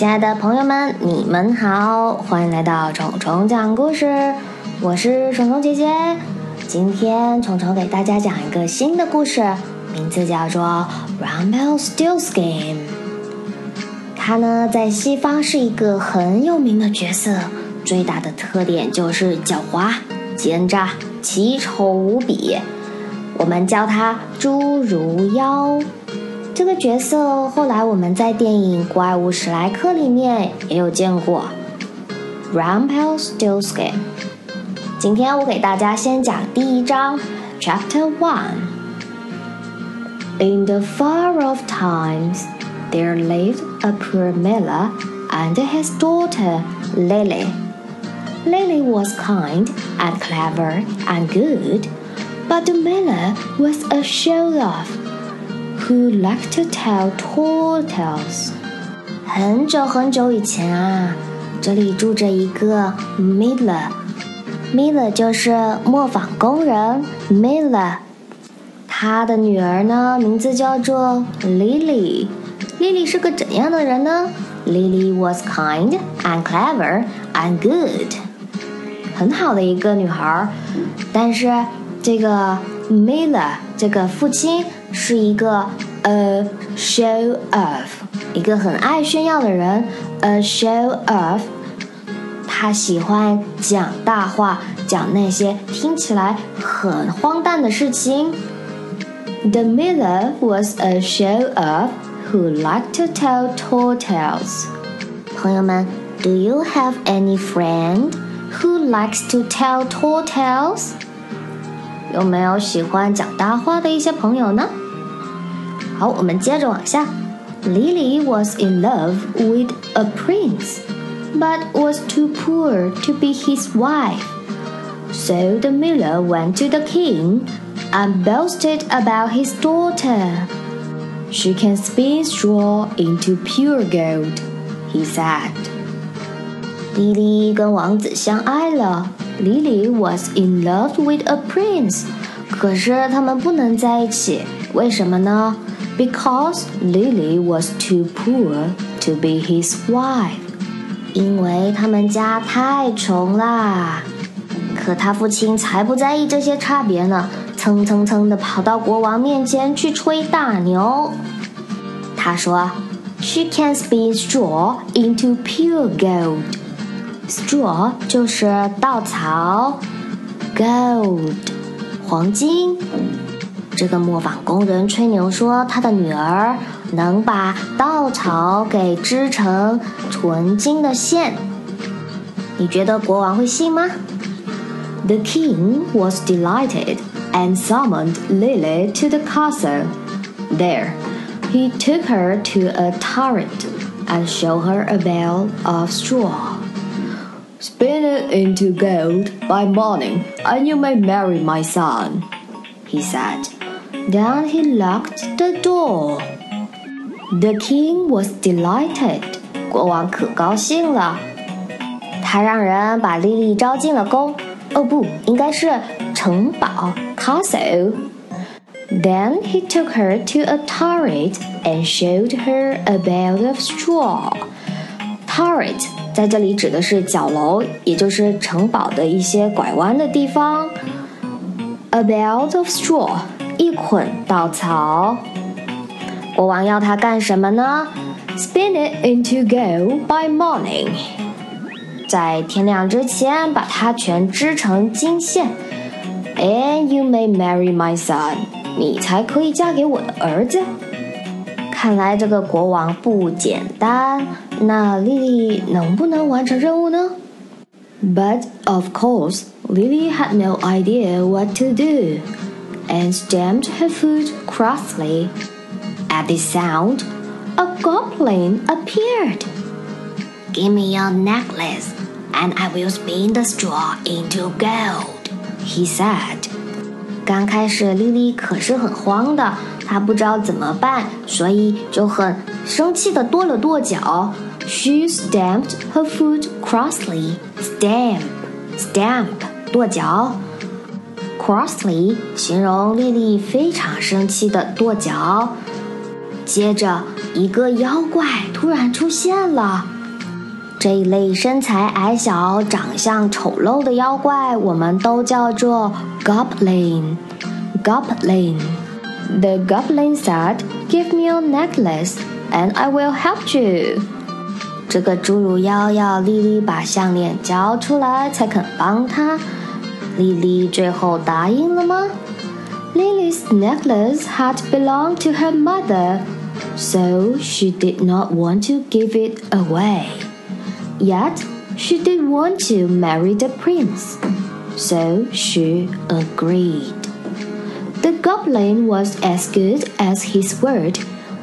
亲爱的朋友们，你们好，欢迎来到虫虫讲故事，我是虫虫姐姐。今天虫虫给大家讲一个新的故事，名字叫做《Rumpelstiltskin》。他呢，在西方是一个很有名的角色，最大的特点就是狡猾、奸诈、奇丑无比。我们叫他侏儒妖。这个角色后来我们在电影《怪物史莱克》里面也有见过，Rumpelstiltskin。今天我给大家先讲第一章，Chapter One。In the far off times, there lived a poor miller and his daughter Lily. Lily was kind and clever and good, but the miller was a show-off who liked to tell tall tales. 很久很久以前啊，这里住着一个 miller。miller 就是磨坊工人 miller。他的女儿呢，名字叫做 Lily。Lily 是个怎样的人呢？Lily was kind and clever and good。很好的一个女孩，但是这个 Miller 这个父亲 是一个呃 show off，一个很爱炫耀的人，a show off。他喜欢讲大话，讲那些听起来很荒诞的事情。The miller was a show off who liked to tell tall tales。朋友们，Do you have any friend who likes to tell tall tales？ 有没有喜欢讲大话的一些朋友呢？好，我们接着往下。Lily was in love with a prince, but was too poor to be his wife. So the miller went to the king and boasted about his daughter. She can spin straw into pure gold, he said. 莉莉跟王子相爱了。 Lily was in love with a prince，可是他们不能在一起，为什么呢？Because Lily was too poor to be his wife，因为他们家太穷啦。可他父亲才不在意这些差别呢，蹭蹭蹭的跑到国王面前去吹大牛。他说：“She can spin straw into pure gold。” Straw 就是稻草，Gold 黄金。这个磨坊工人吹牛说，他的女儿能把稻草给织成纯金的线。你觉得国王会信吗？The king was delighted and summoned Lily to the castle. There, he took her to a turret and showed her a bale of straw. Spin it into gold by morning, and you may marry my son, he said. Then he locked the door. The king was delighted. 国王可高兴了，他让人把莉莉招进了宫。哦，不，应该是城堡 （castle）。Then he took her to a turret and showed her a bed of straw. Turret 在这里指的是角楼，也就是城堡的一些拐弯的地方。A belt of straw，一捆稻草。国王要它干什么呢？Spin it into gold by morning，在天亮之前把它全织成金线。And you may marry my son，你才可以嫁给我的儿子。看来这个国王不简单。那莉莉能不能完成任务呢？But of course, Lily had no idea what to do, and stamped her foot crossly. At the sound, a goblin appeared. Give me your necklace, and I will spin the straw into gold, he said. 刚开始，莉莉可是很慌的， 她不知道怎么办，所以就很生气的跺了跺脚。She stamped her foot crossly. Stamp, stamp，跺脚。Crossly 形容丽丽非常生气的跺脚。接着，一个妖怪突然出现了。这一类身材矮小、长相丑陋的妖怪，我们都叫做 goblin。goblin。The goblin said, "Give me your necklace, and I will help you." 这个侏儒妖要莉莉把项链交出来才肯帮他。莉莉最后答应了吗？Lily's necklace had belonged to her mother, so she did not want to give it away. Yet she did want to marry the prince, so she agreed. The goblin was as good as his word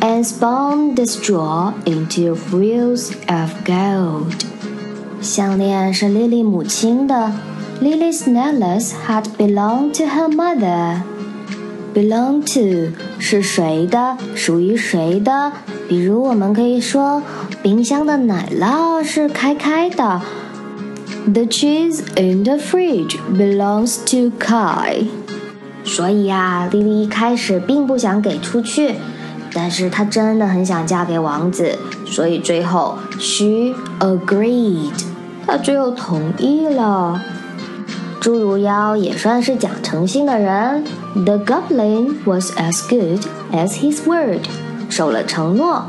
and spun the straw into frills of gold. 项链是莉莉母亲的。Lily's necklace had belonged to her mother. Belong to 是谁的，属于谁的？比如我们可以说，冰箱的奶酪是开开的。The cheese in the fridge belongs to Kai. 所以呀，莉莉一开始并不想给出去。但是她真的很想嫁给王子，所以最后 she agreed，她最后同意了。侏儒妖也算是讲诚信的人，The goblin was as good as his word，守了承诺。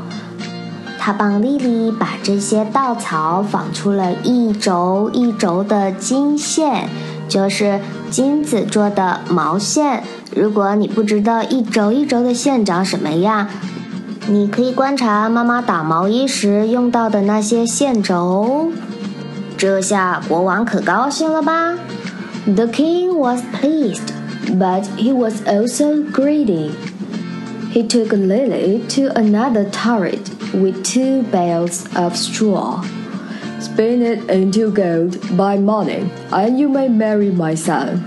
他帮莉莉把这些稻草纺出了一轴一轴的金线，就是金子做的毛线。如果你不知道一轴一轴的线长什么样，你可以观察妈妈打毛衣时用到的那些线轴。这下国王可高兴了吧？The king was pleased, but he was also greedy. He took Lily to another turret with two bales of straw. Spin it into gold by morning, and you may marry my son,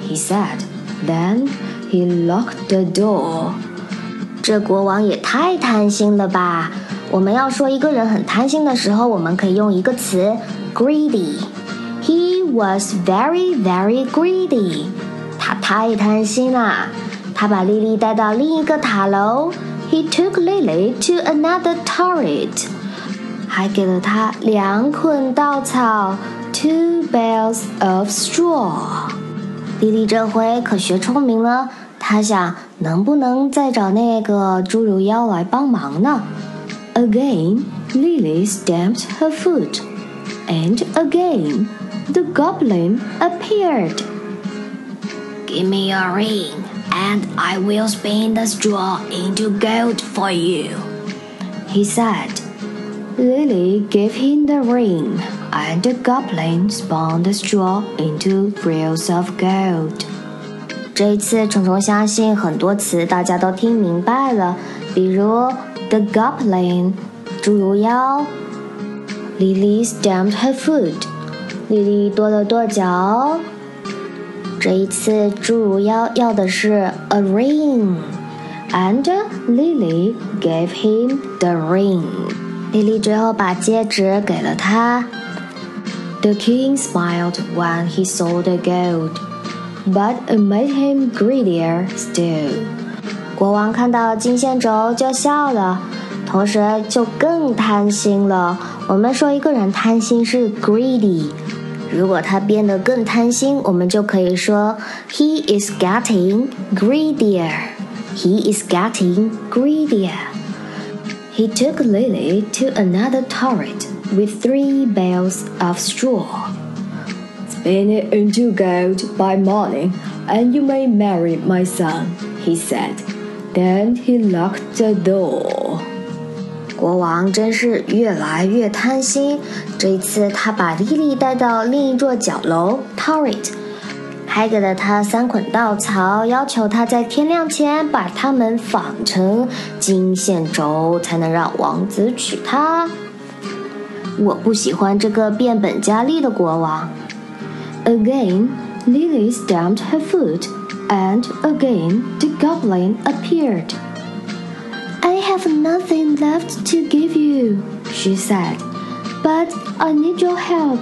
he said. Then he locked the door. 这国王也太贪心了吧！我们要说一个人很贪心的时候，我们可以用一个词 greedy。He was very, very greedy。他太贪心了。他把莉莉带到另一个塔楼。He took Lily to another turret。 还给了她两捆稻草，two bales of straw。莉莉这回可学聪明了，她想能不能再找那个侏儒妖来帮忙呢？Again, Lily stamped her foot, and again the goblin appeared. Give me your ring, and I will spin the straw into gold for you, he said. Lily gave him the ring, and the goblin spun the straw into frills of gold. 这一次，虫虫相信很多词大家都听明白了，比如 the goblin，侏儒妖；Lily stamped her foot，莉莉跺了跺脚。这一次，侏儒妖要的是 a ring，and Lily gave him the ring。 莉莉最后把戒指给了他。The king smiled when he saw the gold, but it made him greedier still. 国王看到金线轴就笑了，同时就更贪心了。我们说一个人贪心是 greedy，如果他变得更贪心，我们就可以说 he is getting greedier. He is getting greedier. He took Lily to another turret with three bales of straw. Spin it into gold by morning, and you may marry my son, he said. Then he locked the door. 国王真是越来越贪心。这一次，他把莉莉带到另一座角楼 （turret）。 还给了他三捆稻草，要求他在天亮前把它们纺成金线轴，才能让王子娶她。我不喜欢这个变本加厉的国王。Again, Lily stamped her foot, and again the goblin appeared. I have nothing left to give you, she said, but I need your help.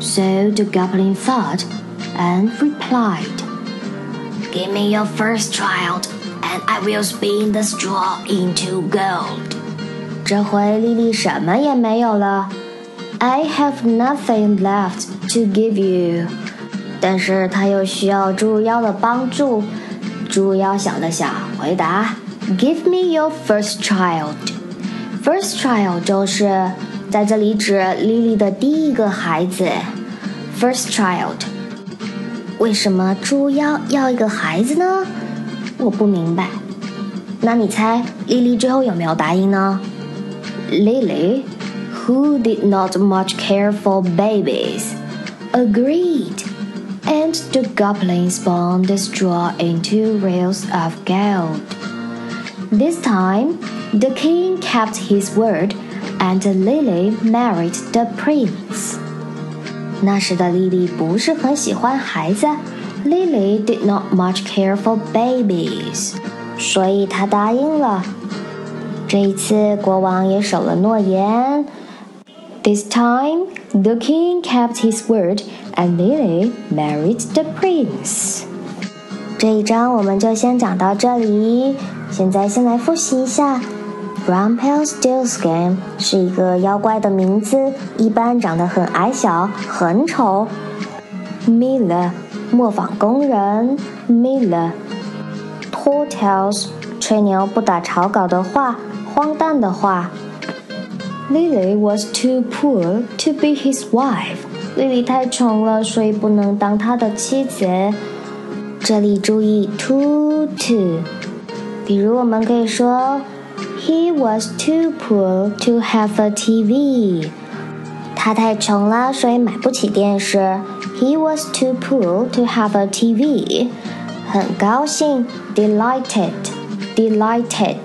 So the goblin thought and replied, Give me your first child, Then I will spin the straw into gold. 这回莉莉什么也没有了。I have nothing left to give you. 但是她又需要猪妖的帮助。猪妖想了想，回答：“Give me your first child.” First child 就是在这里指莉莉的第一个孩子。First child， 为什么猪妖要一个孩子呢？我不明白。那你猜莉莉最后有没有答应呢？Lily, who did not much care for babies, agreed, and the goblin spun the straw into reels of gold. This time, the king kept his word, and Lily married the prince. 那时的莉莉不是很喜欢孩子，Lily did not much care for babies，所以她答应了。这一次，国王也守了诺言。This time, the king kept his word, and Lily married the prince. 这一章我们就先讲到这里。现在先来复习一下，Rumpelstiltskin 是一个妖怪的名字，一般长得很矮小，很丑。Miller 磨坊工人，Miller，Tall Tales 吹牛不打草稿的话，荒诞的话。Lily was too poor to be his wife。莉莉太穷了，所以不能当他的妻子。这里注意 too to。比如，我们可以说 ，He was too poor to have a TV。他太穷了，所以买不起电视。He was too poor to have a TV。很高兴，delighted，delighted。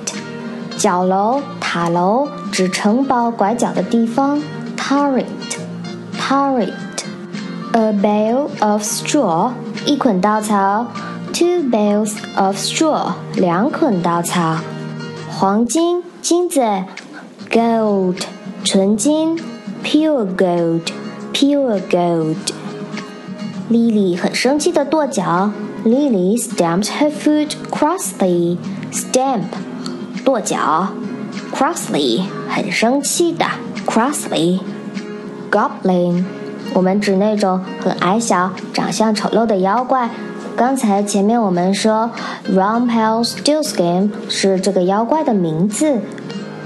角楼、塔楼指城堡拐角的地方。Turret，turret。A bale of straw，一捆稻草。Two bales of straw，两捆稻草。 黄金，金子。Gold，纯金。Pure gold，pure gold。莉莉很生气的跺脚。Lily stamped her foot crossly. Stamp，跺脚。Crossly，很生气的。Crossly。Goblin，我们指那种很矮小、长相丑陋的妖怪。刚才前面我们说，Rumpelstiltskin 是这个妖怪的名字。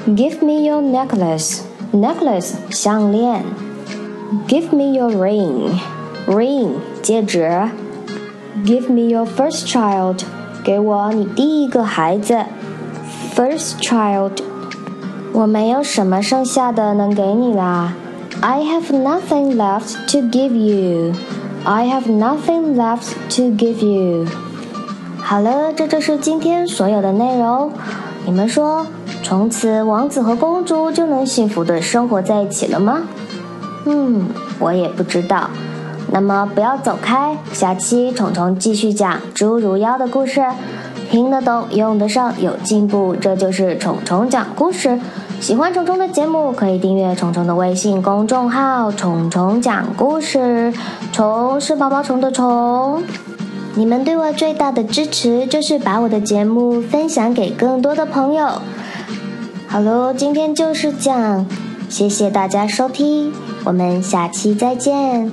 Give me your necklace，necklace 项链。Give me your ring，ring 戒指。Give me your first child，给我你第一个孩子。First child，我没有什么剩下的能给你啦。I have nothing left to give you。 I have nothing left to give you。好了，这就是今天所有的内容。你们说，从此王子和公主就能幸福的生活在一起了吗？嗯，我也不知道。那么不要走开，下期虫虫继续讲侏儒妖的故事。听得懂，用得上，有进步，这就是虫虫讲故事。喜欢虫虫的节目，可以订阅虫虫的微信公众号“虫虫讲故事”。虫是毛毛虫的虫。你们对我最大的支持，就是把我的节目分享给更多的朋友。好喽，今天就是这样，谢谢大家收听，我们下期再见。